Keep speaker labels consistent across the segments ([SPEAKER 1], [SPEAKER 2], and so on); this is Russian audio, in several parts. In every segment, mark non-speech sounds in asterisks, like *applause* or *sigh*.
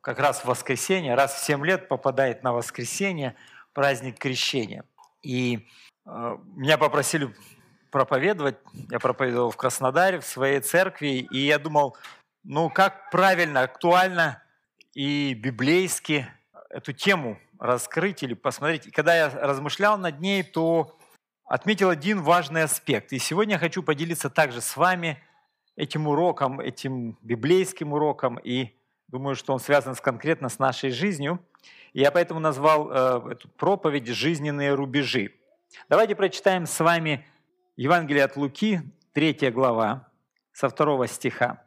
[SPEAKER 1] Как раз в воскресенье, раз в 7 лет попадает на воскресенье праздник крещения. И э, меня попросили проповедовать. Я проповедовал в Краснодаре, в своей церкви. И я думал, ну как правильно, актуально и библейски эту тему раскрыть или посмотреть. И когда я размышлял над ней, то отметил один важный аспект. И сегодня я хочу поделиться также с вами этим уроком, этим библейским уроком. И думаю, что он связан конкретно с нашей жизнью. И я поэтому назвал э, эту проповедь «Жизненные рубежи». Давайте прочитаем с вами Евангелие от Луки, 3 глава, со 2 стиха.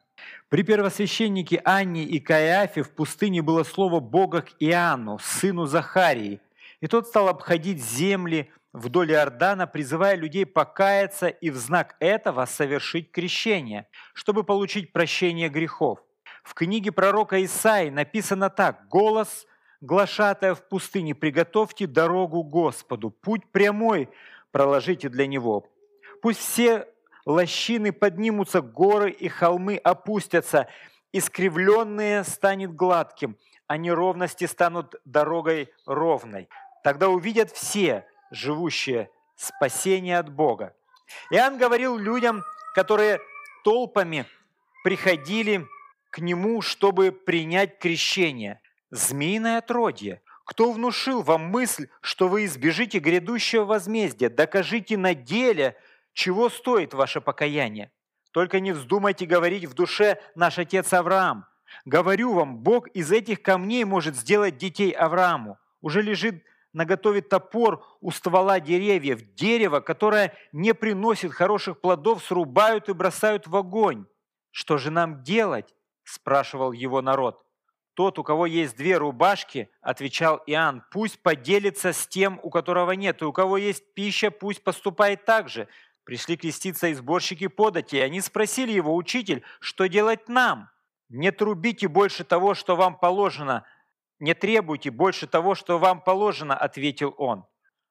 [SPEAKER 1] При первосвященнике Анне и Каиафе в пустыне было слово Бога к Иоанну, сыну Захарии. И тот стал обходить земли вдоль Иордана, призывая людей покаяться и в знак этого совершить крещение, чтобы получить прощение грехов. В книге пророка Исаи написано так «Голос, глашатая в пустыне, приготовьте дорогу Господу, путь прямой проложите для Него. Пусть все лощины поднимутся, горы и холмы опустятся, искривленные станет гладким, а неровности станут дорогой ровной. Тогда увидят все, живущие, спасение от Бога. Иоанн говорил людям, которые толпами приходили к нему, чтобы принять крещение. Змеиное отродье. Кто внушил вам мысль, что вы избежите грядущего возмездия? Докажите на деле, чего стоит ваше покаяние? Только не вздумайте говорить в душе «наш отец Авраам». Говорю вам, Бог из этих камней может сделать детей Аврааму. Уже лежит наготове топор у ствола деревьев. Дерево, которое не приносит хороших плодов, срубают и бросают в огонь. Что же нам делать? спрашивал его народ. Тот, у кого есть две рубашки, отвечал Иоанн, пусть поделится с тем, у которого нет, и у кого есть пища, пусть поступает так же. Пришли креститься и сборщики подати, и они спросили его, «Учитель, что делать нам? Не трубите больше того, что вам положено, не требуйте больше того, что вам положено», — ответил он.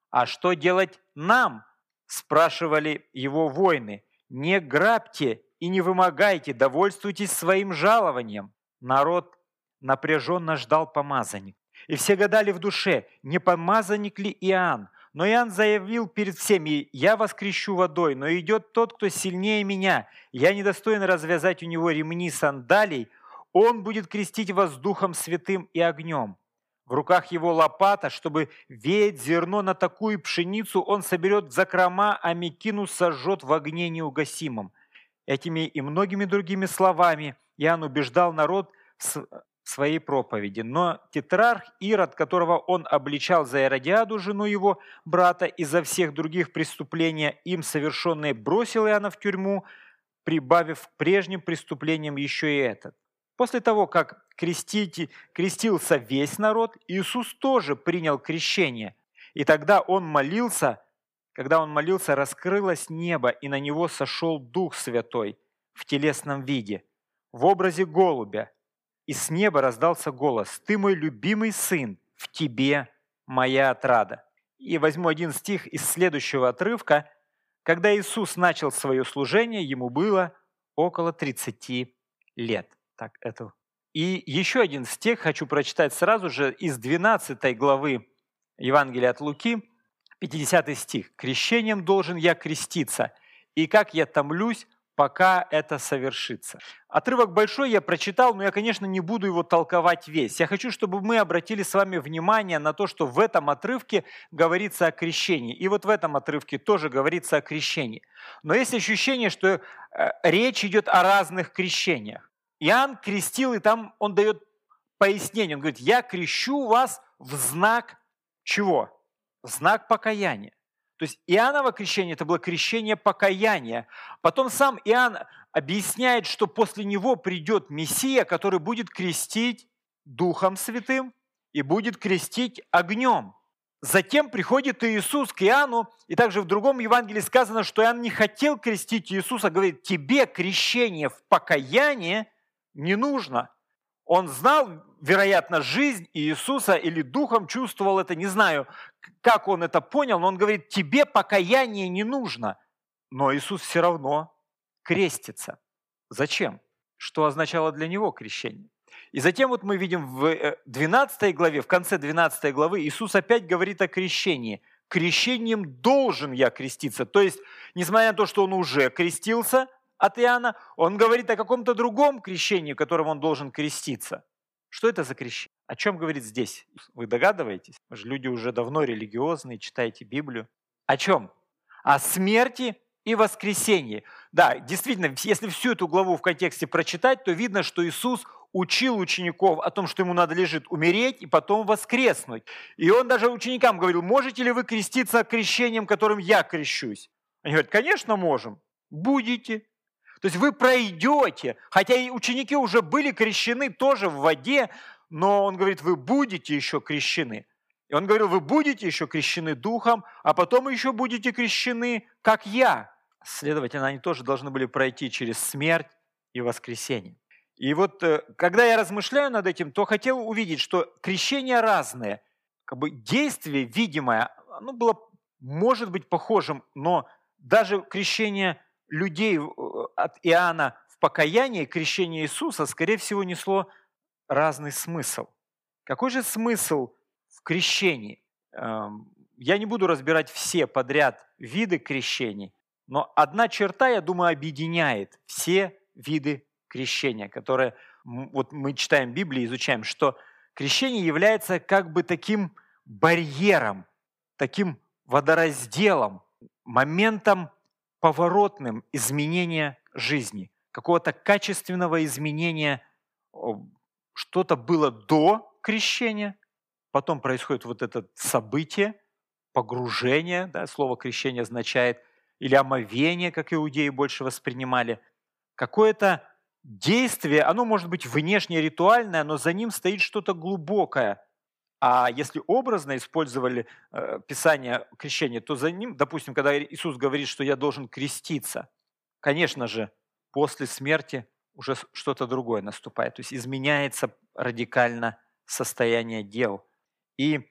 [SPEAKER 1] «А что делать нам?» — спрашивали его воины. «Не грабьте и не вымогайте, довольствуйтесь своим жалованием». Народ напряженно ждал помазанник. И все гадали в душе, не помазанник ли Иоанн, но Иоанн заявил перед всеми, «Я воскрещу водой, но идет тот, кто сильнее меня. Я недостоин развязать у него ремни сандалий. Он будет крестить вас Духом Святым и огнем». В руках его лопата, чтобы веять зерно на такую пшеницу, он соберет закрома, а мекину сожжет в огне неугасимом. Этими и многими другими словами Иоанн убеждал народ своей проповеди. Но тетрарх Ирод, которого он обличал за Иродиаду, жену его брата, и за всех других преступления, им совершенные, бросил Иоанна в тюрьму, прибавив к прежним преступлениям еще и этот. После того, как крестите, крестился весь народ, Иисус тоже принял крещение. И тогда он молился, когда он молился, раскрылось небо, и на него сошел Дух Святой в телесном виде, в образе голубя – и с неба раздался голос «Ты мой любимый сын, в тебе моя отрада». И возьму один стих из следующего отрывка. Когда Иисус начал свое служение, ему было около 30 лет. Так, это... И еще один стих хочу прочитать сразу же из 12 главы Евангелия от Луки, 50 стих. «Крещением должен я креститься, и как я томлюсь пока это совершится. Отрывок большой я прочитал, но я, конечно, не буду его толковать весь. Я хочу, чтобы мы обратили с вами внимание на то, что в этом отрывке говорится о крещении. И вот в этом отрывке тоже говорится о крещении. Но есть ощущение, что э, речь идет о разных крещениях. Иоанн крестил, и там он дает пояснение. Он говорит, я крещу вас в знак чего? В знак покаяния. То есть Иоанново крещение – это было крещение покаяния. Потом сам Иоанн объясняет, что после него придет Мессия, который будет крестить Духом Святым и будет крестить огнем. Затем приходит Иисус к Иоанну, и также в другом Евангелии сказано, что Иоанн не хотел крестить Иисуса, говорит, тебе крещение в покаяние не нужно. Он знал вероятно, жизнь Иисуса или духом чувствовал это, не знаю, как он это понял, но он говорит, тебе покаяние не нужно. Но Иисус все равно крестится. Зачем? Что означало для него крещение? И затем вот мы видим в 12 э, главе, в конце 12 главы, Иисус опять говорит о крещении. Крещением должен я креститься. То есть, несмотря на то, что он уже крестился от Иоанна, он говорит о каком-то другом крещении, которым он должен креститься. Что это за крещение? О чем говорит здесь? Вы догадываетесь? Вы же люди уже давно религиозные, читаете Библию. О чем? О смерти и воскресении. Да, действительно, если всю эту главу в контексте прочитать, то видно, что Иисус учил учеников о том, что ему надо лежит умереть и потом воскреснуть. И он даже ученикам говорил, можете ли вы креститься крещением, которым я крещусь? Они говорят, конечно, можем. Будете. То есть вы пройдете, хотя и ученики уже были крещены тоже в воде, но он говорит, вы будете еще крещены. И он говорил, вы будете еще крещены духом, а потом еще будете крещены, как я. Следовательно, они тоже должны были пройти через смерть и воскресение. И вот э, когда я размышляю над этим, то хотел увидеть, что крещения разные. Как бы действие видимое, оно было, может быть, похожим, но даже крещение людей э, от Иоанна в покаянии, крещение Иисуса, скорее всего, несло разный смысл. Какой же смысл в крещении? Эм, я не буду разбирать все подряд виды крещений, но одна черта, я думаю, объединяет все виды крещения, которое вот мы читаем Библию, изучаем, что крещение является как бы таким барьером, таким водоразделом, моментом поворотным изменения жизни, какого-то качественного изменения. Что-то было до крещения, потом происходит вот это событие, погружение, да, слово крещение означает, или омовение, как иудеи больше воспринимали. Какое-то действие, оно может быть внешне ритуальное, но за ним стоит что-то глубокое. А если образно использовали э, Писание крещения, то за ним, допустим, когда Иисус говорит, что я должен креститься, конечно же, после смерти уже что-то другое наступает. То есть изменяется радикально состояние дел. И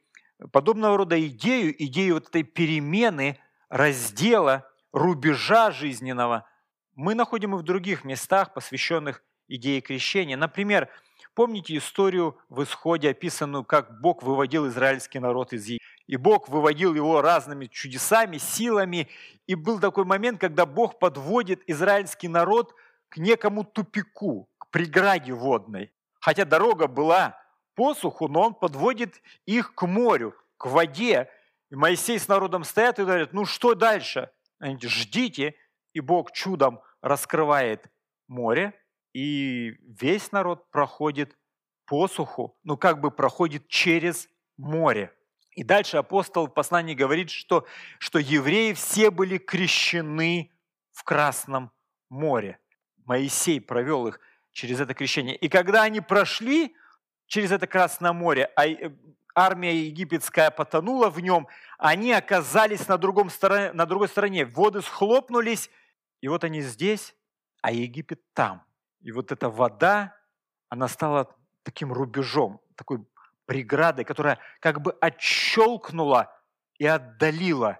[SPEAKER 1] подобного рода идею, идею вот этой перемены, раздела, рубежа жизненного – мы находим и в других местах, посвященных идее крещения. Например, помните историю в Исходе, описанную, как Бог выводил израильский народ из Египта. И Бог выводил его разными чудесами, силами. И был такой момент, когда Бог подводит израильский народ к некому тупику, к преграде водной. Хотя дорога была по суху, но он подводит их к морю, к воде. И Моисей с народом стоят и говорят, ну что дальше? Они говорят, ждите. И Бог чудом раскрывает море, и весь народ проходит посуху, ну как бы проходит через море. И дальше апостол в послании говорит, что, что евреи все были крещены в Красном море. Моисей провел их через это крещение. И когда они прошли через это Красное море, а армия египетская потонула в нем, они оказались на, другом стороне, на другой стороне. Воды схлопнулись, и вот они здесь, а Египет там. И вот эта вода, она стала таким рубежом, такой преградой, которая как бы отщелкнула и отдалила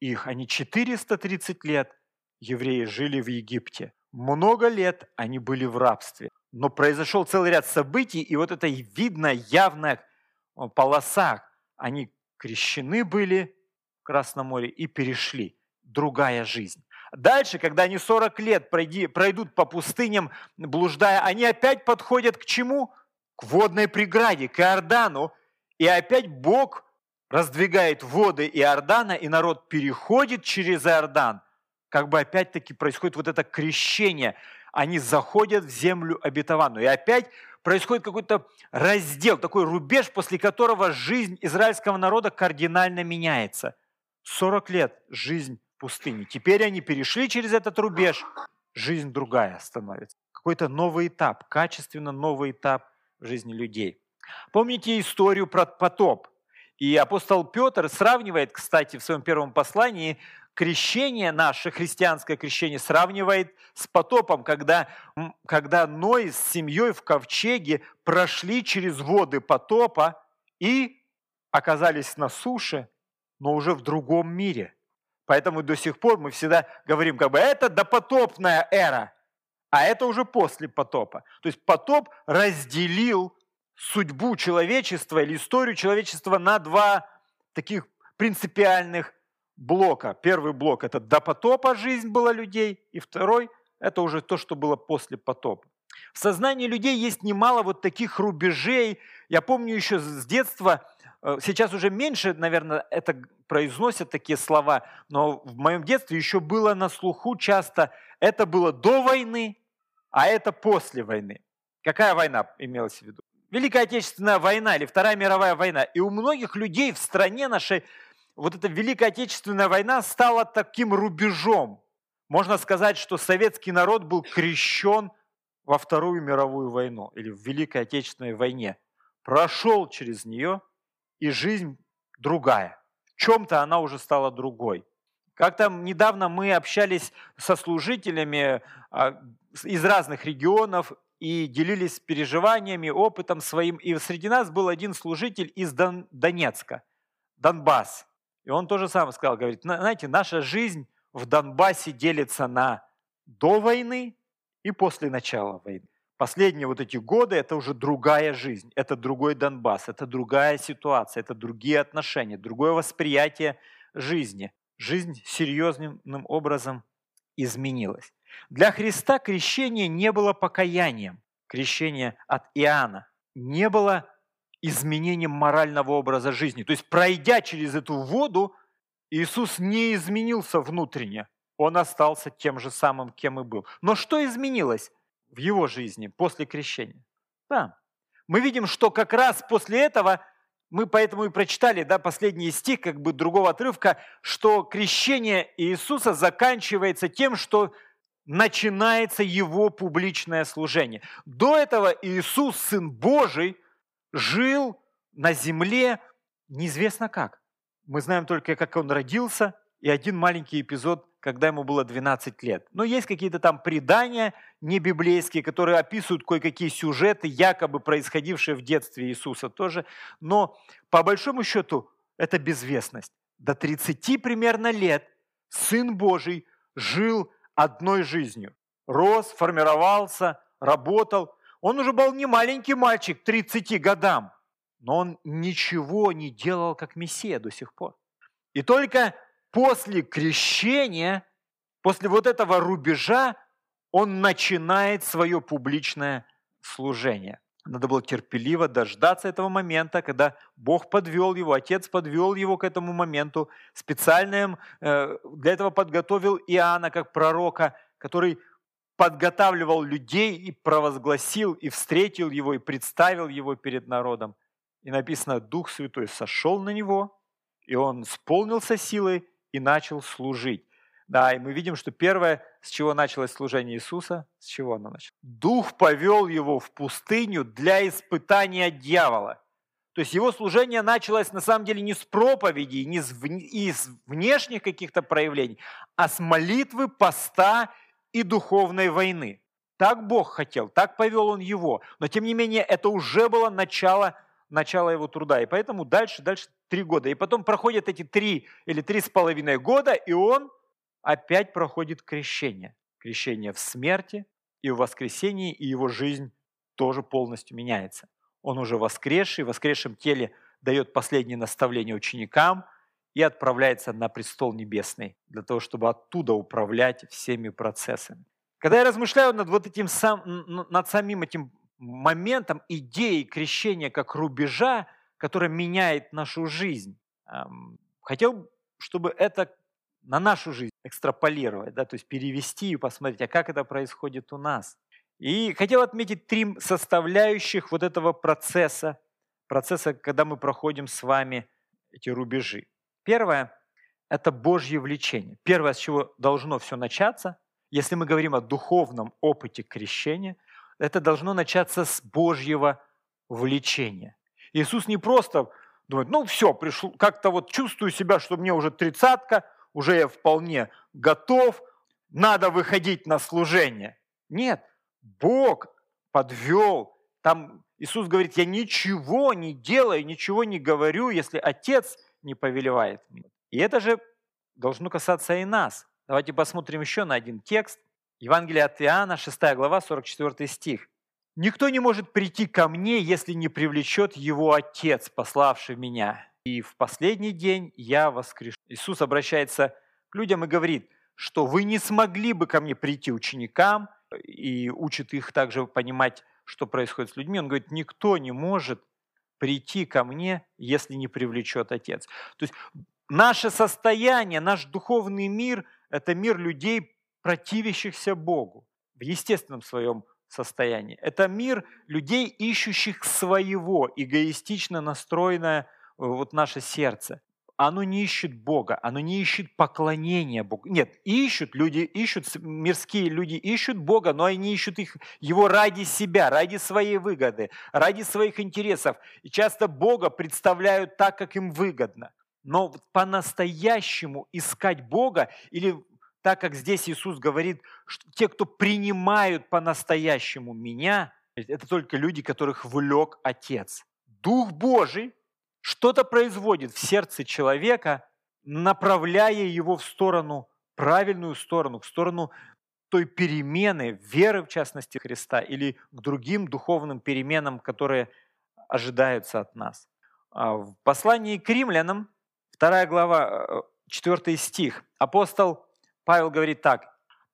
[SPEAKER 1] их. Они 430 лет евреи жили в Египте. Много лет они были в рабстве. Но произошел целый ряд событий, и вот это видно явная полоса. Они крещены были в Красном море и перешли. Другая жизнь. Дальше, когда они 40 лет пройди, пройдут по пустыням, блуждая, они опять подходят к чему? К водной преграде, к Иордану. И опять Бог раздвигает воды Иордана, и народ переходит через Иордан. Как бы опять-таки происходит вот это крещение. Они заходят в землю обетованную. И опять происходит какой-то раздел, такой рубеж, после которого жизнь израильского народа кардинально меняется. 40 лет жизнь пустыне. Теперь они перешли через этот рубеж, жизнь другая становится. Какой-то новый этап, качественно новый этап в жизни людей. Помните историю про потоп? И апостол Петр сравнивает, кстати, в своем первом послании крещение наше, христианское крещение, сравнивает с потопом, когда, когда Ной с семьей в ковчеге прошли через воды потопа и оказались на суше, но уже в другом мире. Поэтому до сих пор мы всегда говорим, как бы это допотопная эра, а это уже после потопа. То есть потоп разделил судьбу человечества или историю человечества на два таких принципиальных блока. Первый блок – это до потопа жизнь была людей, и второй – это уже то, что было после потопа. В сознании людей есть немало вот таких рубежей. Я помню еще с детства, сейчас уже меньше, наверное, это произносят такие слова, но в моем детстве еще было на слуху часто, это было до войны, а это после войны. Какая война имелась в виду? Великая Отечественная война или Вторая мировая война. И у многих людей в стране нашей вот эта Великая Отечественная война стала таким рубежом. Можно сказать, что советский народ был крещен во Вторую мировую войну или в Великой Отечественной войне. Прошел через нее, и жизнь другая. В чем-то она уже стала другой. Как-то недавно мы общались со служителями а, из разных регионов и делились переживаниями, опытом своим. И среди нас был один служитель из Донецка, Донбасс. И он тоже сам сказал, говорит, знаете, наша жизнь в Донбассе делится на до войны и после начала войны. Последние вот эти годы – это уже другая жизнь, это другой Донбасс, это другая ситуация, это другие отношения, другое восприятие жизни. Жизнь серьезным образом изменилась. Для Христа крещение не было покаянием, крещение от Иоанна, не было изменением морального образа жизни. То есть, пройдя через эту воду, Иисус не изменился внутренне, он остался тем же самым, кем и был. Но что изменилось в его жизни после крещения? Да, мы видим, что как раз после этого, мы поэтому и прочитали да, последний стих как бы другого отрывка, что крещение Иисуса заканчивается тем, что начинается его публичное служение. До этого Иисус, Сын Божий, жил на земле неизвестно как. Мы знаем только, как он родился, и один маленький эпизод, когда ему было 12 лет. Но есть какие-то там предания не библейские, которые описывают кое-какие сюжеты, якобы происходившие в детстве Иисуса тоже. Но по большому счету это безвестность. До 30 примерно лет Сын Божий жил одной жизнью. Рос, формировался, работал. Он уже был не маленький мальчик, 30 годам, но он ничего не делал как Мессия до сих пор. И только после крещения, после вот этого рубежа, он начинает свое публичное служение. Надо было терпеливо дождаться этого момента, когда Бог подвел его, Отец подвел его к этому моменту, специально э, для этого подготовил Иоанна как пророка, который подготавливал людей и провозгласил, и встретил его, и представил его перед народом. И написано, Дух Святой сошел на него, и он исполнился силой и начал служить. Да, и мы видим, что первое, с чего началось служение Иисуса, с чего оно началось? Дух повел его в пустыню для испытания дьявола. То есть его служение началось на самом деле не с проповеди, не из внешних каких-то проявлений, а с молитвы, поста и духовной войны. Так Бог хотел, так повел Он его. Но тем не менее, это уже было начало, начало его труда. И поэтому дальше, дальше три года. И потом проходят эти три или три с половиной года, и он опять проходит крещение. Крещение в смерти и в воскресении, и его жизнь тоже полностью меняется. Он уже воскресший, в воскресшем теле дает последние наставления ученикам и отправляется на престол небесный для того, чтобы оттуда управлять всеми процессами. Когда я размышляю над вот этим сам, над самим этим моментом идеи крещения как рубежа, которая меняет нашу жизнь, хотел, чтобы это на нашу жизнь экстраполировать, да, то есть перевести и посмотреть, а как это происходит у нас. И хотел отметить три составляющих вот этого процесса, процесса, когда мы проходим с вами эти рубежи. Первое – это Божье влечение. Первое, с чего должно все начаться, если мы говорим о духовном опыте крещения, это должно начаться с Божьего влечения. Иисус не просто думает, ну все, пришел, как-то вот чувствую себя, что мне уже тридцатка, уже я вполне готов, надо выходить на служение. Нет, Бог подвел. Там Иисус говорит, я ничего не делаю, ничего не говорю, если Отец не повелевает мне. И это же должно касаться и нас. Давайте посмотрим еще на один текст. Евангелие от Иоанна, 6 глава, 44 стих. «Никто не может прийти ко мне, если не привлечет его Отец, пославший меня. И в последний день я воскрешу». Иисус обращается к людям и говорит, что вы не смогли бы ко мне прийти ученикам, и учит их также понимать, что происходит с людьми. Он говорит, никто не может прийти ко мне, если не привлечет Отец. То есть наше состояние, наш духовный мир – это мир людей, противящихся Богу в естественном своем состоянии. Это мир людей, ищущих своего, эгоистично настроенное э, вот наше сердце. Оно не ищет Бога, оно не ищет поклонения Богу. Нет, ищут люди, ищут, мирские люди ищут Бога, но они ищут их, его ради себя, ради своей выгоды, ради своих интересов. И часто Бога представляют так, как им выгодно. Но по-настоящему искать Бога или так как здесь Иисус говорит, что те, кто принимают по-настоящему меня, это только люди, которых влек Отец. Дух Божий что-то производит в сердце человека, направляя его в сторону, правильную сторону, в сторону той перемены, веры в частности Христа, или к другим духовным переменам, которые ожидаются от нас. А в послании к римлянам, 2 глава, 4 э, стих, апостол Павел говорит так,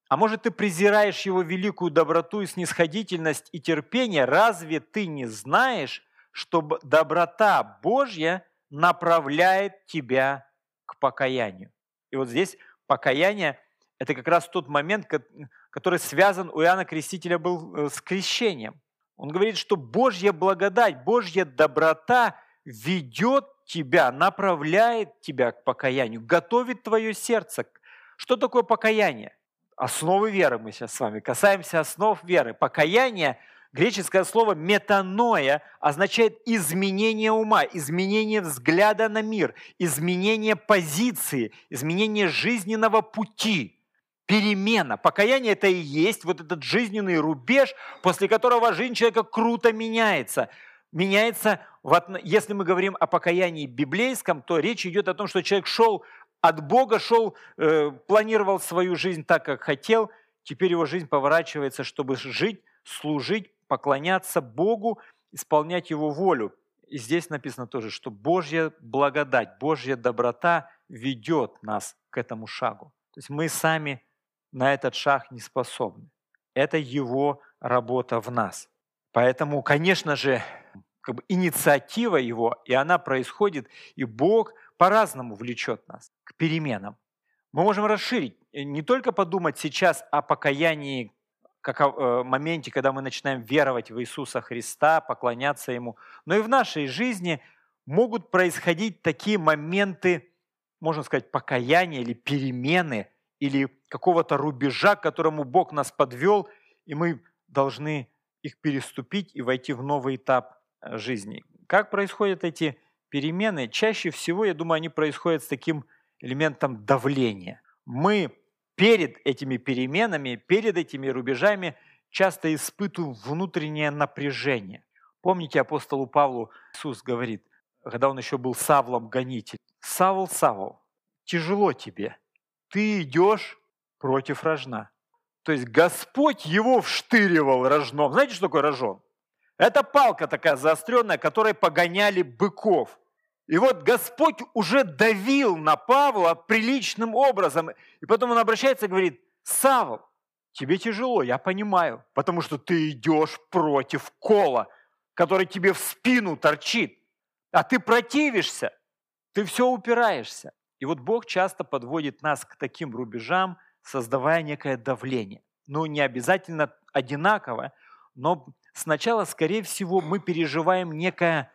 [SPEAKER 1] «А может, ты презираешь его великую доброту и снисходительность и терпение? Разве ты не знаешь, что доброта Божья направляет тебя к покаянию?» И вот здесь покаяние – это как раз тот момент, который связан у Иоанна Крестителя был э, с крещением. Он говорит, что Божья благодать, Божья доброта ведет тебя, направляет тебя к покаянию, готовит твое сердце к что такое покаяние? Основы веры мы сейчас с вами касаемся основ веры. Покаяние, греческое слово метаноя, означает изменение ума, изменение взгляда на мир, изменение позиции, изменение жизненного пути перемена. Покаяние это и есть вот этот жизненный рубеж, после которого жизнь человека круто меняется. Меняется, если мы говорим о покаянии библейском, то речь идет о том, что человек шел от Бога шел, э, планировал свою жизнь так, как хотел, теперь его жизнь поворачивается, чтобы жить, служить, поклоняться Богу, исполнять Его волю. И здесь написано тоже, что Божья благодать, Божья доброта ведет нас к этому шагу. То есть мы сами на этот шаг не способны. Это Его работа в нас. Поэтому, конечно же, как бы инициатива Его, и она происходит, и Бог по-разному влечет нас к переменам. Мы можем расширить, э, не только подумать сейчас о покаянии, как о э, моменте, когда мы начинаем веровать в Иисуса Христа, поклоняться Ему, но и в нашей жизни могут происходить такие моменты, можно сказать, покаяния или перемены, или какого-то рубежа, к которому Бог нас подвел, и мы должны их переступить и войти в новый этап э, жизни. Как происходят эти перемены, чаще всего, я думаю, они происходят с таким элементом давления. Мы перед этими переменами, перед этими рубежами часто испытываем внутреннее напряжение. Помните, апостолу Павлу Иисус говорит, когда он еще был Савлом гонитель, «Савл, Савл, тяжело тебе, ты идешь против рожна». То есть Господь его вштыривал рожном. Знаете, что такое рожон? Это палка такая заостренная, которой погоняли быков. И вот Господь уже давил на Павла приличным образом. И потом он обращается и говорит, Савл, тебе тяжело, я понимаю, потому что ты идешь против кола, который тебе в спину торчит, а ты противишься, ты все упираешься. И вот Бог часто подводит нас к таким рубежам, создавая некое давление. Ну, не обязательно одинаковое, но сначала, скорее всего, мы переживаем некое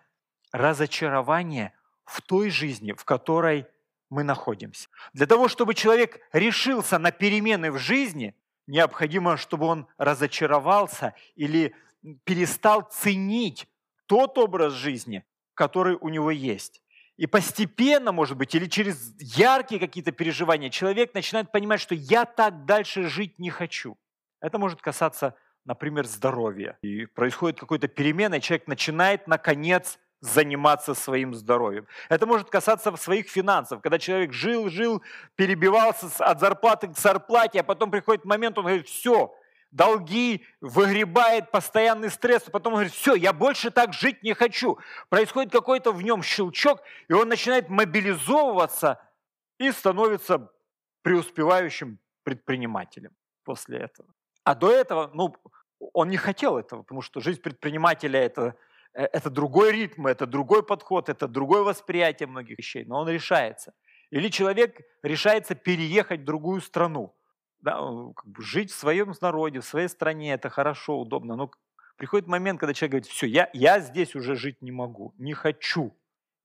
[SPEAKER 1] разочарование в той жизни, в которой мы находимся. Для того, чтобы человек решился на перемены в жизни, необходимо, чтобы он разочаровался или перестал ценить тот образ жизни, который у него есть. И постепенно, может быть, или через яркие какие-то переживания человек начинает понимать, что я так дальше жить не хочу. Это может касаться, например, здоровья. И происходит какой-то перемена, и человек начинает, наконец, заниматься своим здоровьем. Это может касаться своих финансов, когда человек жил, жил, перебивался от зарплаты к зарплате, а потом приходит момент, он говорит, все, долги, выгребает постоянный стресс, а потом говорит, все, я больше так жить не хочу. Происходит какой-то в нем щелчок, и он начинает мобилизовываться и становится преуспевающим предпринимателем после этого. А до этого, ну, он не хотел этого, потому что жизнь предпринимателя это, это другой ритм, это другой подход, это другое восприятие многих вещей, но он решается. Или человек решается переехать в другую страну – да, как бы жить в своем народе, в своей стране, это хорошо, удобно. Но приходит момент, когда человек говорит, все, я, я здесь уже жить не могу, не хочу.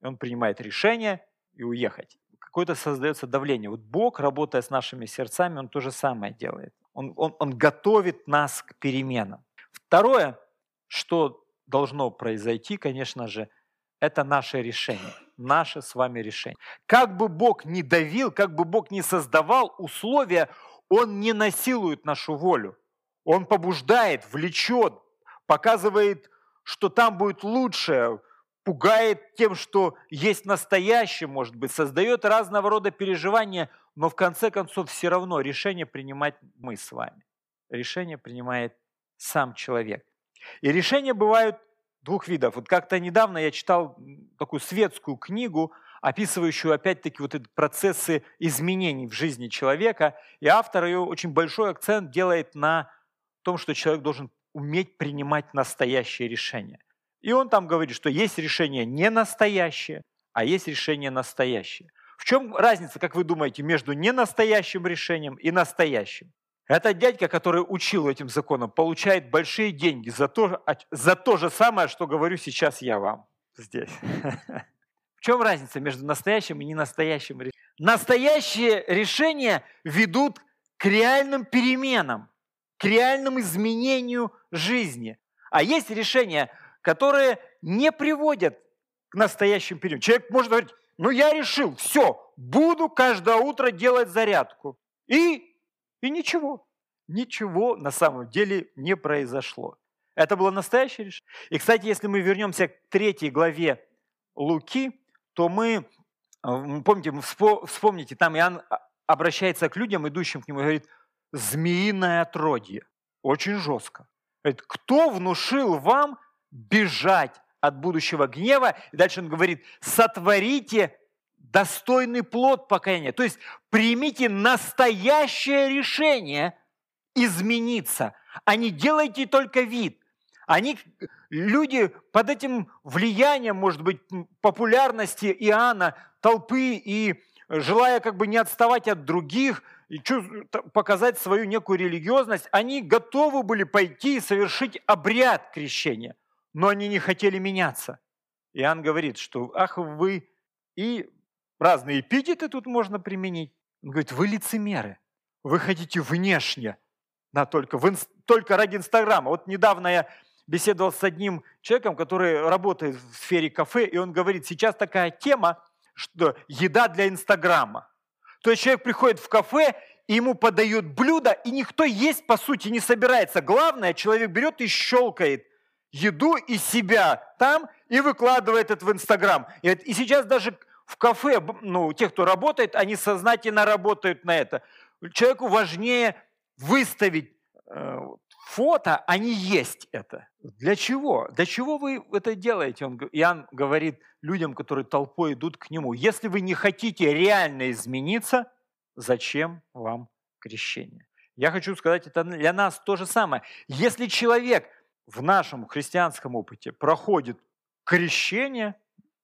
[SPEAKER 1] И он принимает решение и уехать. Какое-то создается давление. Вот Бог, работая с нашими сердцами, Он то же самое делает. Он, он, он готовит нас к переменам. Второе, что должно произойти, конечно же, это наше решение, наше с вами решение. Как бы Бог ни давил, как бы Бог ни создавал условия, он не насилует нашу волю. Он побуждает, влечет, показывает, что там будет лучше, пугает тем, что есть настоящее, может быть, создает разного рода переживания, но в конце концов все равно решение принимать мы с вами. Решение принимает сам человек. И решения бывают двух видов. Вот как-то недавно я читал такую светскую книгу описывающую опять-таки вот эти процессы изменений в жизни человека. И автор ее очень большой акцент делает на том, что человек должен уметь принимать настоящее решение. И он там говорит, что есть решение не настоящее, а есть решение настоящее. В чем разница, как вы думаете, между ненастоящим решением и настоящим? Этот дядька, который учил этим законам, получает большие деньги за то, за то же самое, что говорю сейчас я вам здесь. *laughs* В чем разница между настоящим и ненастоящим решением? Настоящие решения ведут к реальным переменам, к реальному изменению жизни. А есть решения, которые не приводят к настоящим переменам. Человек может говорить, ну я решил, все, буду каждое утро делать зарядку. И, и ничего. Ничего на самом деле не произошло. Это было настоящее решение. И, кстати, если мы вернемся к третьей главе Луки, то мы, помните, вспомните, там Иоанн а, обращается к людям, идущим к нему, и говорит, змеиное отродье. Очень жестко. Говорит, кто внушил вам бежать от будущего гнева? И дальше он говорит, сотворите достойный плод покаяния. То есть примите настоящее решение измениться, а не делайте только вид. Они, люди под этим влиянием, может быть, популярности Иоанна, толпы и желая как бы не отставать от других, и показать свою некую религиозность, они готовы были пойти и совершить обряд крещения, но они не хотели меняться. Иоанн говорит, что ах вы, и разные эпитеты тут можно применить. Он говорит, вы лицемеры, вы хотите внешне, да, только, в, только ради Инстаграма. Вот недавно я беседовал с одним человеком, который работает в сфере кафе, и он говорит, сейчас такая тема, что еда для Инстаграма. То есть человек приходит в кафе, и ему подают блюдо, и никто есть по сути не собирается. Главное, человек берет и щелкает еду и себя там и выкладывает это в Инстаграм. И сейчас даже в кафе, ну, те, кто работает, они сознательно работают на это. Человеку важнее выставить э, фото, они есть это. Для чего? Для чего вы это делаете? Он, Иоанн говорит людям, которые толпой идут к нему. Если вы не хотите реально измениться, зачем вам крещение? Я хочу сказать, это для нас то же самое. Если человек в нашем христианском опыте проходит крещение,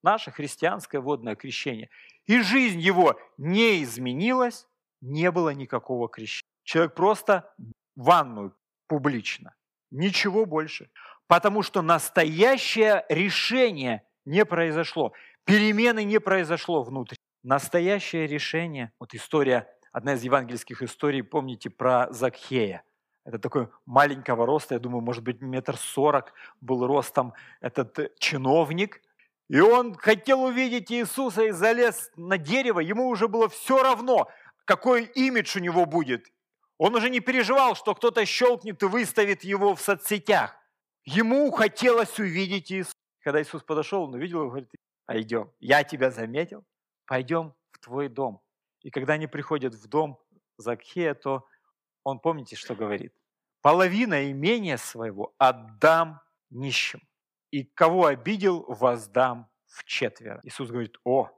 [SPEAKER 1] наше христианское водное крещение, и жизнь его не изменилась, не было никакого крещения. Человек просто ванную публично. Ничего больше. Потому что настоящее решение не произошло. Перемены не произошло внутри. Настоящее решение, вот история, одна из евангельских историй, помните про Закхея. Это такой маленького роста, я думаю, может быть, метр сорок был ростом этот чиновник. И он хотел увидеть Иисуса и залез на дерево. Ему уже было все равно, какой имидж у него будет. Он уже не переживал, что кто-то щелкнет и выставит его в соцсетях. Ему хотелось увидеть Иисуса. Когда Иисус подошел, он увидел его и говорит, пойдем, я тебя заметил, пойдем в твой дом. И когда они приходят в дом Закхея, то он, помните, что говорит? Половина имения своего отдам нищим. И кого обидел, воздам в четверо. Иисус говорит, о,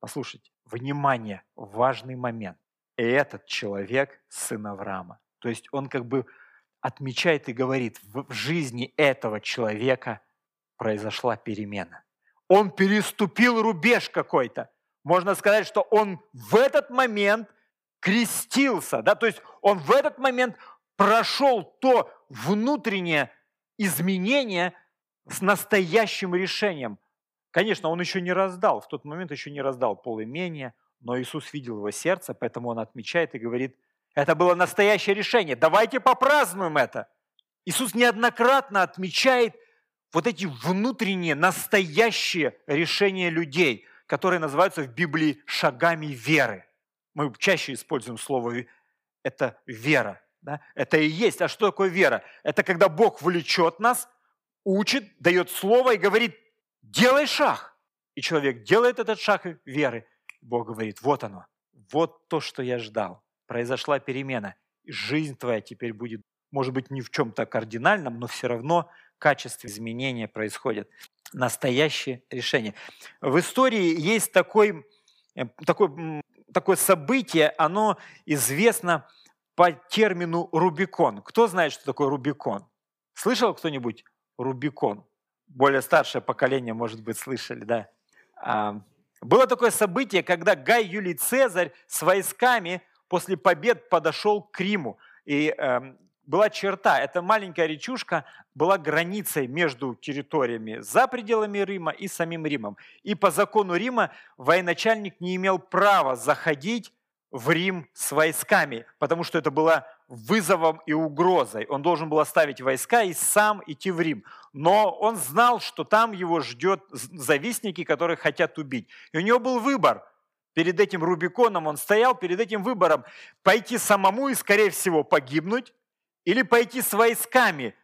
[SPEAKER 1] послушайте, внимание, важный момент. И этот человек сын Авраама. То есть он как бы отмечает и говорит, в жизни этого человека произошла перемена. Он переступил рубеж какой-то. Можно сказать, что он в этот момент крестился, да, то есть он в этот момент прошел то внутреннее изменение с настоящим решением. Конечно, он еще не раздал, в тот момент еще не раздал полимения, но Иисус видел его сердце, поэтому он отмечает и говорит, это было настоящее решение, давайте попразднуем это. Иисус неоднократно отмечает вот эти внутренние, настоящие решения людей, которые называются в Библии шагами веры. Мы чаще используем слово «это вера». Да? Это и есть. А что такое вера? Это когда Бог влечет нас, учит, дает слово и говорит, делай шаг. И человек делает этот шаг веры. Бог говорит, вот оно, вот то, что я ждал. Произошла перемена. Жизнь твоя теперь будет, может быть, не в чем-то кардинальном, но все равно качестве изменения происходит. Настоящее решение. В истории есть такой, э, такой, такое событие, оно известно по термину Рубикон. Кто знает, что такое Рубикон? Слышал кто-нибудь Рубикон? Более старшее поколение, может быть, слышали, да? А, было такое событие, когда Гай Юлий Цезарь с войсками после побед подошел к Риму. И э, была черта, эта маленькая речушка была границей между территориями за пределами Рима и самим Римом. И по закону Рима военачальник не имел права заходить в Рим с войсками, потому что это было вызовом и угрозой. Он должен был оставить войска и сам идти в Рим. Но он знал, что там его ждет завистники, которые хотят убить. И у него был выбор. Перед этим Рубиконом он стоял, перед этим выбором пойти самому и, скорее всего, погибнуть, или пойти с войсками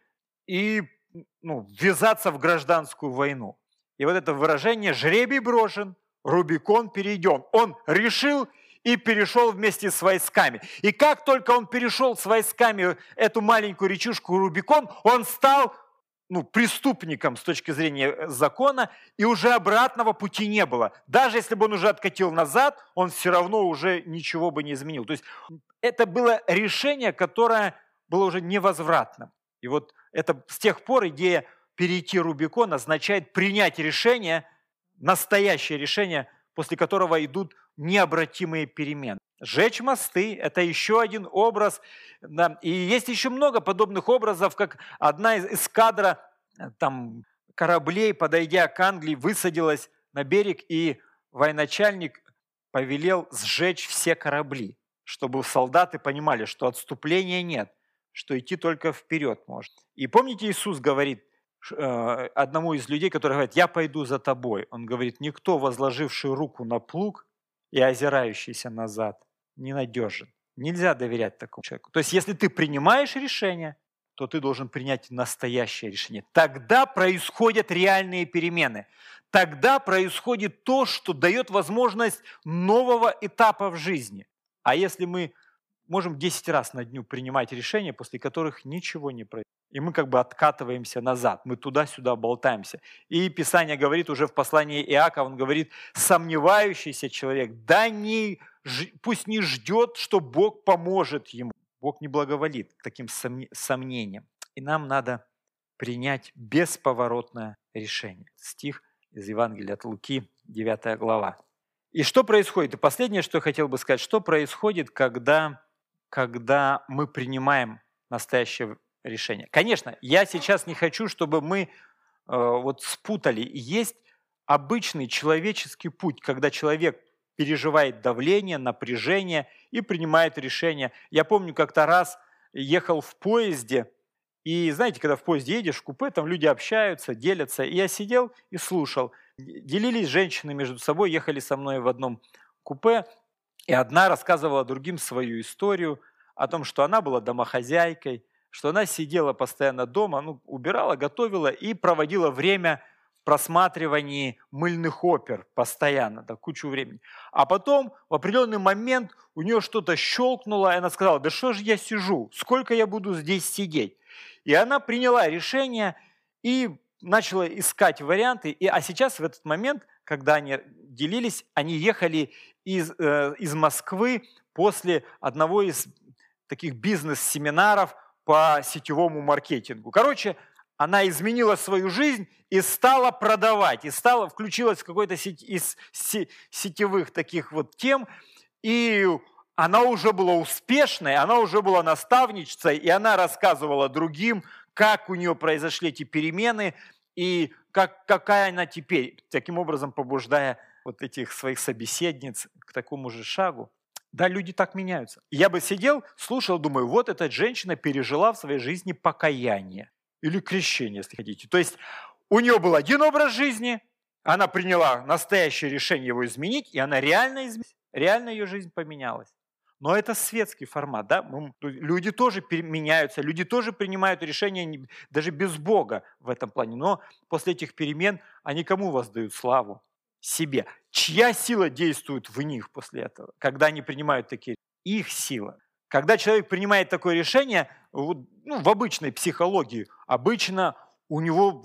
[SPEAKER 1] и ну, ввязаться в гражданскую войну. И вот это выражение «жребий брошен», «Рубикон перейден». Он решил и перешел вместе с войсками. И как только он перешел с войсками эту маленькую речушку Рубикон, он стал ну, преступником с точки зрения э, закона, и уже обратного пути не было. Даже если бы он уже откатил назад, он все равно уже ничего бы не изменил. То есть это было решение, которое было уже невозвратным. И вот это с тех пор идея перейти Рубикон означает принять решение, настоящее решение, после которого идут необратимые перемены. Жечь мосты – это еще один образ. И есть еще много подобных образов, как одна из эскадра там, кораблей, подойдя к Англии, высадилась на берег, и военачальник повелел сжечь все корабли, чтобы солдаты понимали, что отступления нет, что идти только вперед может. И помните, Иисус говорит э, одному из людей, который говорит, я пойду за тобой. Он говорит, никто, возложивший руку на плуг, и озирающийся назад ненадежен. Нельзя доверять такому человеку. То есть, если ты принимаешь решение, то ты должен принять настоящее решение. Тогда происходят реальные перемены. Тогда происходит то, что дает возможность нового этапа в жизни. А если мы можем 10 раз на дню принимать решения, после которых ничего не происходит. И мы как бы откатываемся назад, мы туда-сюда болтаемся. И Писание говорит уже в послании Иакова, он говорит, сомневающийся человек, да не, пусть не ждет, что Бог поможет ему. Бог не благоволит таким сомнениям. И нам надо принять бесповоротное решение. Стих из Евангелия от Луки, 9 глава. И что происходит? И последнее, что я хотел бы сказать, что происходит, когда, когда мы принимаем настоящее решение. Конечно, я сейчас не хочу, чтобы мы э, вот спутали. Есть обычный человеческий путь, когда человек переживает давление, напряжение и принимает решение. Я помню, как-то раз ехал в поезде, и знаете, когда в поезде едешь, в купе, там люди общаются, делятся. И я сидел и слушал. делились женщины между собой, ехали со мной в одном купе, и одна рассказывала другим свою историю о том, что она была домохозяйкой, что она сидела постоянно дома, ну, убирала, готовила и проводила время просматривании мыльных опер постоянно, да, кучу времени. А потом в определенный момент у нее что-то щелкнуло, и она сказала, да что же я сижу, сколько я буду здесь сидеть? И она приняла решение и начала искать варианты. И, а сейчас, в этот момент, когда они делились, они ехали из, э, из Москвы после одного из таких бизнес-семинаров по сетевому маркетингу. Короче, она изменила свою жизнь и стала продавать, и стала, включилась в какой-то сеть, из сетевых таких вот тем, и она уже была успешной, она уже была наставничицей, и она рассказывала другим, как у нее произошли эти перемены, и как, какая она теперь, таким образом побуждая вот этих своих собеседниц к такому же шагу. Да, люди так меняются. Я бы сидел, слушал, думаю, вот эта женщина пережила в своей жизни покаяние или крещение, если хотите. То есть у нее был один образ жизни, она приняла настоящее решение его изменить, и она реально изменилась, реально ее жизнь поменялась. Но это светский формат, да? Люди тоже меняются, люди тоже принимают решения даже без Бога в этом плане. Но после этих перемен они кому воздают славу? Себе. Чья сила действует в них после этого, когда они принимают такие Их сила. Когда человек принимает такое решение, ну, в обычной психологии, обычно у него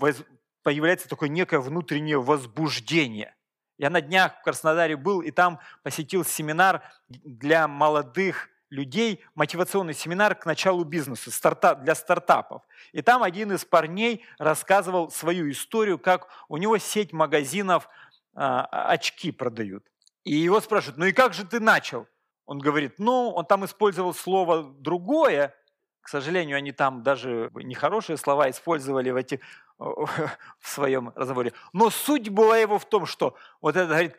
[SPEAKER 1] появляется такое некое внутреннее возбуждение – я на днях в Краснодаре был и там посетил семинар для молодых людей, мотивационный семинар к началу бизнеса старта, для стартапов. И там один из парней рассказывал свою историю, как у него сеть магазинов а, очки продают. И его спрашивают, ну и как же ты начал? Он говорит, ну, он там использовал слово другое, к сожалению, они там даже нехорошие слова использовали в, эти, *laughs* в своем разговоре. Но суть была его в том, что вот это, говорит,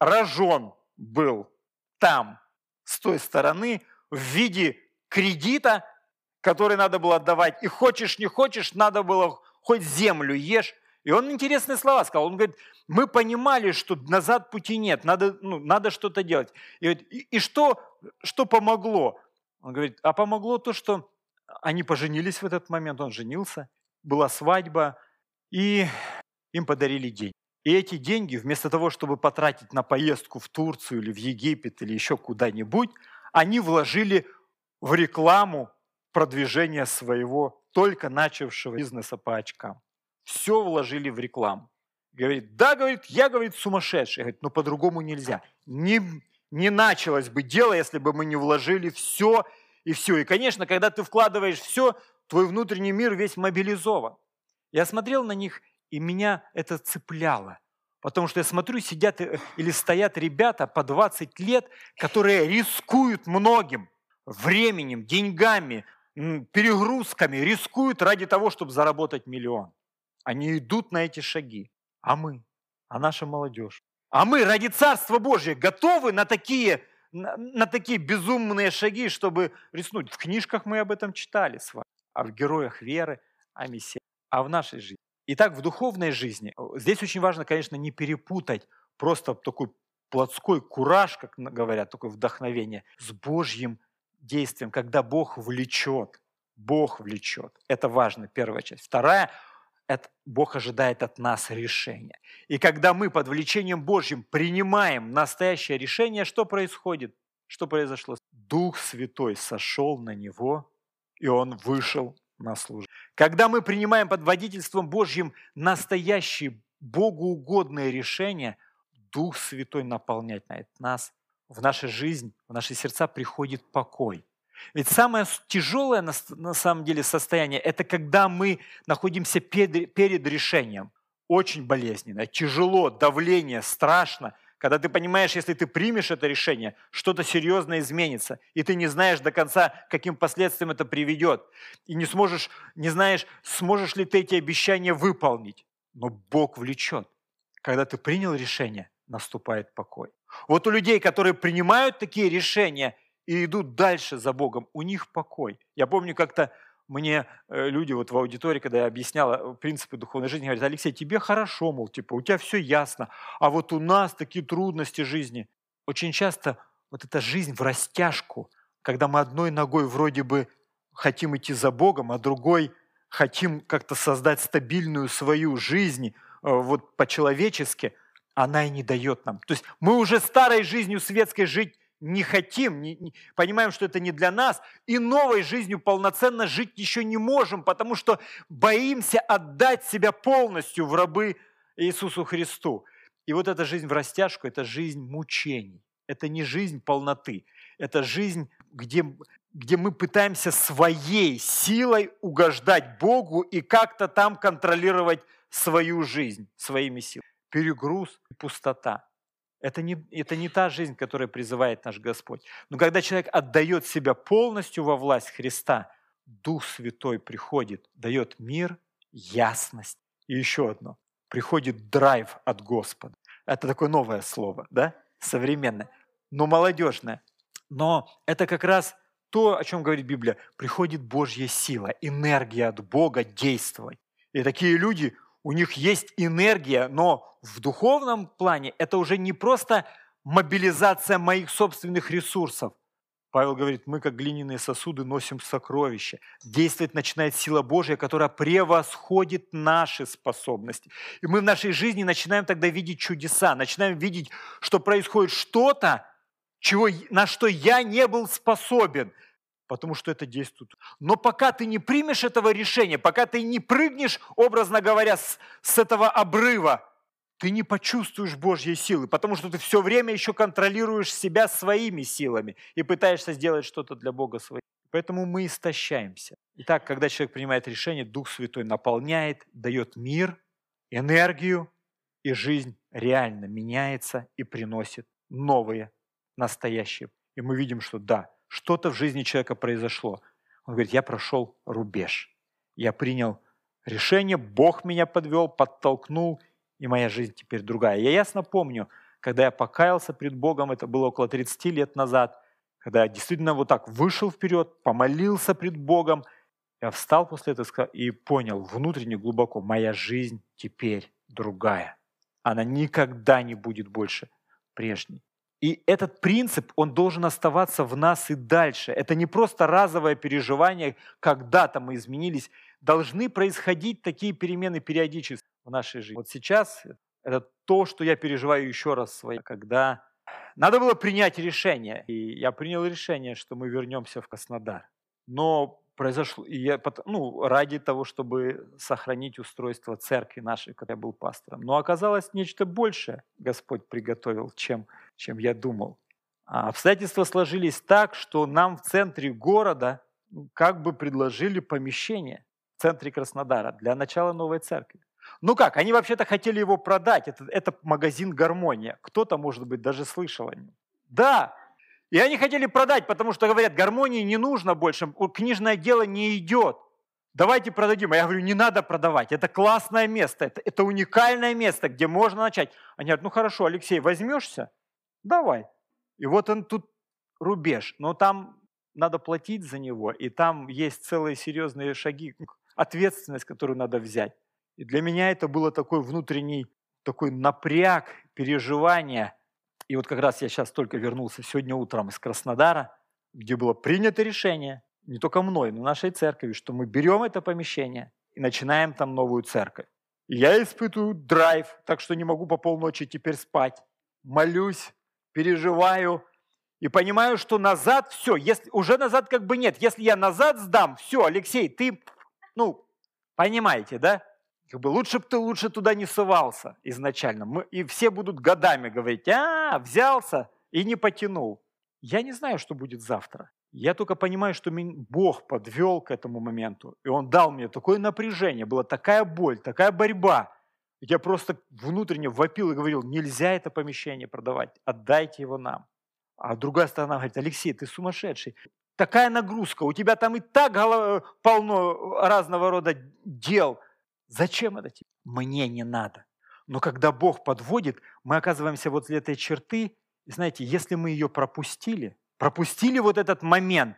[SPEAKER 1] рожен был там, с той стороны, в виде кредита, который надо было отдавать. И хочешь, не хочешь, надо было хоть землю ешь. И он интересные слова сказал. Он говорит, мы понимали, что назад пути нет, надо, ну, надо что-то делать. И, и, и что, что помогло? Он говорит, а помогло то, что они поженились в этот момент, он женился, была свадьба, и им подарили деньги. И эти деньги, вместо того, чтобы потратить на поездку в Турцию или в Египет или еще куда-нибудь, они вложили в рекламу продвижения своего только начавшего бизнеса по очкам. Все вложили в рекламу. Говорит, да, говорит, я, говорит, сумасшедший. Говорит, но по-другому нельзя. Не, не началось бы дело, если бы мы не вложили все и все. И, конечно, когда ты вкладываешь все, твой внутренний мир весь мобилизован. Я смотрел на них, и меня это цепляло. Потому что я смотрю, сидят э, или стоят ребята по 20 лет, которые рискуют многим временем, деньгами, перегрузками, рискуют ради того, чтобы заработать миллион. Они идут на эти шаги. А мы, а наша молодежь. А мы ради Царства Божьего готовы на такие на, на такие безумные шаги, чтобы рискнуть. В книжках мы об этом читали с вами, а в героях веры, о Мессии, а в нашей жизни. Итак, в духовной жизни здесь очень важно, конечно, не перепутать просто такой плотской кураж, как говорят, такое вдохновение, с Божьим действием, когда Бог влечет. Бог влечет. Это важно, первая часть. Вторая Бог ожидает от нас решения. И когда мы под влечением Божьим принимаем настоящее решение, что происходит? Что произошло? Дух Святой сошел на него, и он вышел на службу. Когда мы принимаем под водительством Божьим настоящие богоугодные решения, Дух Святой наполняет нас, в нашу жизнь, в наши сердца приходит покой. Ведь самое тяжелое на, на самом деле состояние – это когда мы находимся перед, перед решением. Очень болезненно, тяжело, давление, страшно. Когда ты понимаешь, если ты примешь это решение, что-то серьезно изменится, и ты не знаешь до конца, каким последствиям это приведет, и не сможешь, не знаешь, сможешь ли ты эти обещания выполнить. Но Бог влечет. Когда ты принял решение, наступает покой. Вот у людей, которые принимают такие решения – и идут дальше за Богом, у них покой. Я помню, как-то мне э, люди вот в аудитории, когда я объяснял принципы духовной жизни, говорят, Алексей, тебе хорошо, мол, типа, у тебя все ясно, а вот у нас такие трудности жизни. Очень часто вот эта жизнь в растяжку, когда мы одной ногой вроде бы хотим идти за Богом, а другой хотим как-то создать стабильную свою жизнь э, вот по-человечески, она и не дает нам. То есть мы уже старой жизнью светской жить не хотим, не, не, понимаем, что это не для нас, и новой жизнью полноценно жить еще не можем, потому что боимся отдать себя полностью в рабы Иисусу Христу. И вот эта жизнь в растяжку – это жизнь мучений. Это не жизнь полноты. Это жизнь, где, где мы пытаемся своей силой угождать Богу и как-то там контролировать свою жизнь своими силами. Перегруз и пустота – это не, это не та жизнь, которая призывает наш Господь. Но когда человек отдает себя полностью во власть Христа, Дух Святой приходит, дает мир, ясность. И еще одно. Приходит драйв от Господа. Это такое новое слово, да? Современное, но молодежное. Но это как раз то, о чем говорит Библия. Приходит Божья сила, энергия от Бога действовать. И такие люди у них есть энергия, но в духовном плане это уже не просто мобилизация моих собственных ресурсов. Павел говорит, мы как глиняные сосуды носим сокровища. Действовать начинает сила Божья, которая превосходит наши способности. И мы в нашей жизни начинаем тогда видеть чудеса, начинаем видеть, что происходит что-то, чего, на что я не был способен – потому что это действует. Но пока ты не примешь этого решения, пока ты не прыгнешь, образно говоря, с, с этого обрыва, ты не почувствуешь Божьей силы, потому что ты все время еще контролируешь себя своими силами и пытаешься сделать что-то для Бога своим. Поэтому мы истощаемся. Итак, когда человек принимает решение, Дух Святой наполняет, дает мир, энергию, и жизнь реально меняется и приносит новые, настоящие. И мы видим, что да, что-то в жизни человека произошло. Он говорит, я прошел рубеж. Я принял решение, Бог меня подвел, подтолкнул, и моя жизнь теперь другая. Я ясно помню, когда я покаялся пред Богом, это было около 30 лет назад, когда я действительно вот так вышел вперед, помолился пред Богом, я встал после этого и понял внутренне глубоко, моя жизнь теперь другая. Она никогда не будет больше прежней. И этот принцип, он должен оставаться в нас и дальше. Это не просто разовое переживание, когда-то мы изменились. Должны происходить такие перемены периодически в нашей жизни. Вот сейчас это то, что я переживаю еще раз свое, когда надо было принять решение. И я принял решение, что мы вернемся в Краснодар. Но произошло, и я, ну, ради того, чтобы сохранить устройство церкви нашей, когда я был пастором. Но оказалось нечто большее Господь приготовил, чем, чем я думал. А обстоятельства сложились так, что нам в центре города ну, как бы предложили помещение в центре Краснодара для начала новой церкви. Ну как, они вообще-то хотели его продать. Это, это магазин «Гармония». Кто-то, может быть, даже слышал о нем. Да, и они хотели продать, потому что говорят, гармонии не нужно больше, книжное дело не идет. Давайте продадим. А я говорю, не надо продавать, это классное место, это, это уникальное место, где можно начать. Они говорят, ну хорошо, Алексей, возьмешься? Давай. И вот он тут рубеж, но там надо платить за него, и там есть целые серьезные шаги, ответственность, которую надо взять. И для меня это было такой внутренний такой напряг, переживание – и вот как раз я сейчас только вернулся сегодня утром из Краснодара, где было принято решение, не только мной, но нашей церковью, что мы берем это помещение и начинаем там новую церковь. И я испытываю драйв, так что не могу по полночи теперь спать. Молюсь, переживаю и понимаю, что назад все, если, уже назад как бы нет. Если я назад сдам, все, Алексей, ты, ну, понимаете, да? Как бы лучше бы ты лучше туда не сывался изначально. Мы, и все будут годами говорить, а, взялся и не потянул. Я не знаю, что будет завтра. Я только понимаю, что Бог подвел к этому моменту. И Он дал мне такое напряжение, была такая боль, такая борьба. Я просто внутренне вопил и говорил, нельзя это помещение продавать, отдайте его нам. А другая сторона говорит, Алексей, ты сумасшедший. Такая нагрузка, у тебя там и так полно разного рода дел – Зачем это тебе? Мне не надо. Но когда Бог подводит, мы оказываемся возле этой черты, и знаете, если мы ее пропустили, пропустили вот этот момент,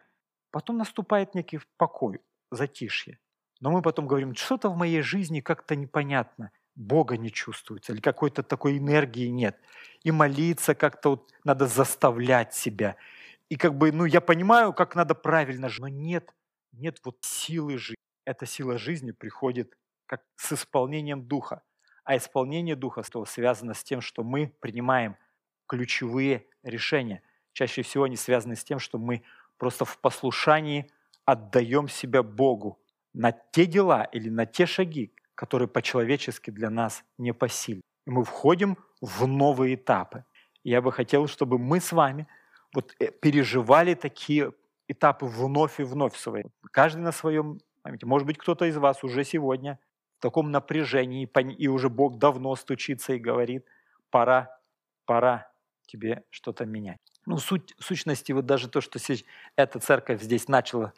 [SPEAKER 1] потом наступает некий покой. затишье. Но мы потом говорим, что-то в моей жизни как-то непонятно. Бога не чувствуется, или какой-то такой энергии нет. И молиться как-то вот надо заставлять себя. И как бы, ну, я понимаю, как надо правильно жить, но нет, нет вот силы жизни. Эта сила жизни приходит как с исполнением Духа. А исполнение Духа связано с тем, что мы принимаем ключевые решения. Чаще всего они связаны с тем, что мы просто в послушании отдаем себя Богу на те дела или на те шаги, которые по-человечески для нас не по силе. И мы входим в новые этапы. Я бы хотел, чтобы мы с вами вот э, переживали такие этапы вновь и вновь свои. Каждый на своем памяти. Может быть, кто-то из вас уже сегодня в таком напряжении, и уже Бог давно стучится и говорит, пора, пора тебе что-то менять. Ну, суть сущности, вот даже то, что эта церковь здесь начала,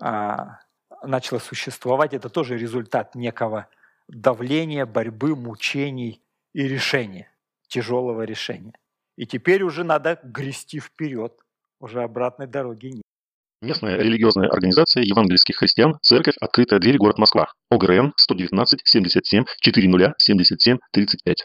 [SPEAKER 1] а, начала существовать, это тоже результат некого давления, борьбы, мучений и решения, тяжелого решения. И теперь уже надо грести вперед, уже обратной дороги нет.
[SPEAKER 2] Местная религиозная организация евангельских христиан «Церковь. Открытая дверь. Город Москва». ОГРН 119 77 40 77 35.